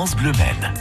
France Bleu Men.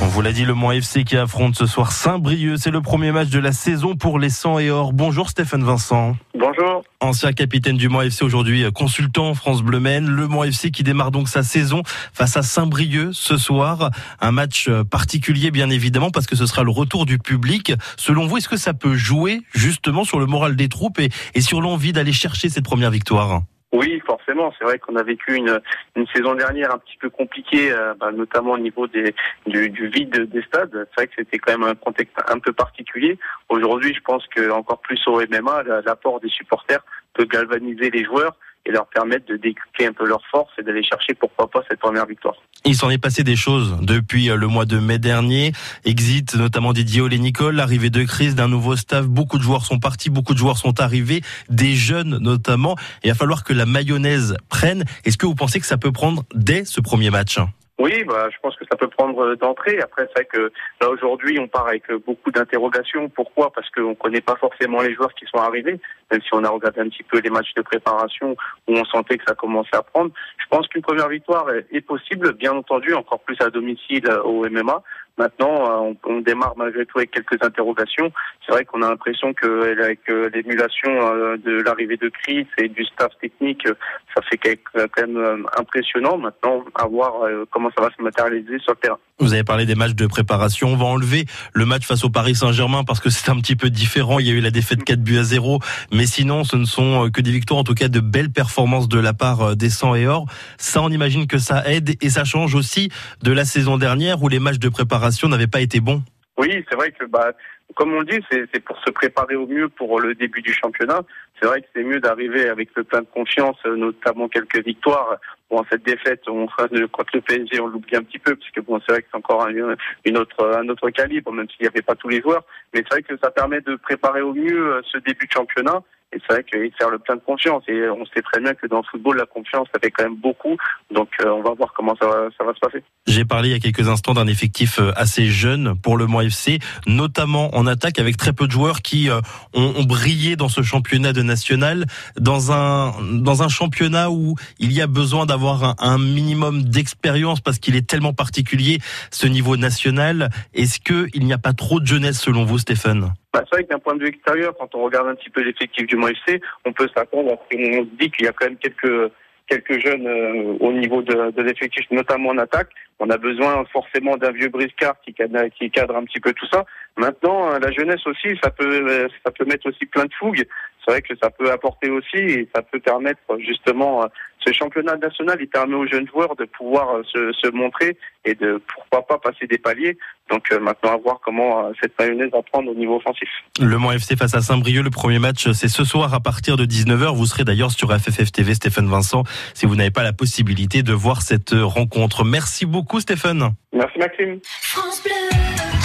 On vous l'a dit, le Mans FC qui affronte ce soir Saint-Brieuc. C'est le premier match de la saison pour les 100 et or. Bonjour Stéphane Vincent. Bonjour. Ancien capitaine du Mans FC aujourd'hui, consultant France Bleu Men. Le Mans FC qui démarre donc sa saison face à Saint-Brieuc ce soir. Un match particulier bien évidemment parce que ce sera le retour du public. Selon vous, est-ce que ça peut jouer justement sur le moral des troupes et, et sur l'envie d'aller chercher cette première victoire? Oui, forcément. C'est vrai qu'on a vécu une, une saison dernière un petit peu compliquée, euh, bah, notamment au niveau des, du, du vide des stades. C'est vrai que c'était quand même un contexte un peu particulier. Aujourd'hui, je pense que encore plus au MMA, l'apport des supporters peut galvaniser les joueurs et leur permettre de décupler un peu leurs forces et d'aller chercher pourquoi pas cette première victoire. Il s'en est passé des choses depuis euh, le mois de mai dernier. Exit notamment Didier Olé Nicole, l'arrivée de crise d'un nouveau staff. Beaucoup de joueurs sont partis, beaucoup de joueurs sont arrivés, des jeunes notamment. il va falloir que la mayonnaise prenne. Est-ce que vous pensez que ça peut prendre dès ce premier match? Oui, bah, je pense que ça peut prendre d'entrée. Après, c'est vrai que là aujourd'hui, on part avec beaucoup d'interrogations. Pourquoi? Parce qu'on ne connaît pas forcément les joueurs qui sont arrivés, même si on a regardé un petit peu les matchs de préparation où on sentait que ça commençait à prendre. Je pense qu'une première victoire est possible, bien entendu, encore plus à domicile au MMA. Maintenant, euh, on, démarre malgré tout avec quelques interrogations. C'est vrai qu'on a l'impression que avec euh, l'émulation euh, de l'arrivée de Chris et du staff technique, ça fait quand même impressionnant. Maintenant, à voir comment ça va se matérialiser sur le terrain. Vous avez parlé des matchs de préparation. On va enlever le match face au Paris Saint-Germain parce que c'est un petit peu différent. Il y a eu la défaite 4 buts à 0. Mais sinon, ce ne sont que des victoires, en tout cas de belles performances de la part des 100 et or. Ça, on imagine que ça aide et ça change aussi de la saison dernière où les matchs de préparation n'avaient pas été bons. Oui, c'est vrai que bah, comme on le dit, c'est pour se préparer au mieux pour le début du championnat. C'est vrai que c'est mieux d'arriver avec le plein de confiance, notamment quelques victoires. Bon, cette défaite, on, contre le PSG, on l'oublie un petit peu, puisque bon, c'est vrai que c'est encore un, une autre, un autre calibre, même s'il n'y avait pas tous les joueurs. Mais c'est vrai que ça permet de préparer au mieux euh, ce début de championnat. Et c'est vrai qu'il sert le plein de confiance. Et on sait très bien que dans le football, la confiance, ça fait quand même beaucoup. Donc, euh, on va voir comment ça va, ça va se passer. J'ai parlé il y a quelques instants d'un effectif euh, assez jeune pour le Mans FC, notamment en attaque avec très peu de joueurs qui ont, ont brillé dans ce championnat de national, dans un, dans un championnat où il y a besoin d'avoir un, un minimum d'expérience parce qu'il est tellement particulier, ce niveau national. Est-ce qu'il n'y a pas trop de jeunesse selon vous, Stéphane? Bah, c'est vrai que d'un point de vue extérieur, quand on regarde un petit peu l'effectif du FC, on peut s'attendre à ce qu'on se dit qu'il y a quand même quelques quelques jeunes euh, au niveau de, de l'effectif, notamment en attaque. On a besoin forcément d'un vieux briscard qui cadre, qui cadre un petit peu tout ça. Maintenant, euh, la jeunesse aussi, ça peut, euh, ça peut mettre aussi plein de fougue. C'est vrai que ça peut apporter aussi et ça peut permettre justement ce championnat national. Il permet aux jeunes joueurs de pouvoir se, se montrer et de pourquoi pas passer des paliers. Donc maintenant à voir comment cette mayonnaise va prendre au niveau offensif. Le Mans FC face à Saint-Brieuc, le premier match, c'est ce soir à partir de 19h. Vous serez d'ailleurs sur FFF TV, Stéphane Vincent, si vous n'avez pas la possibilité de voir cette rencontre. Merci beaucoup, Stéphane. Merci, Maxime. France Bleu.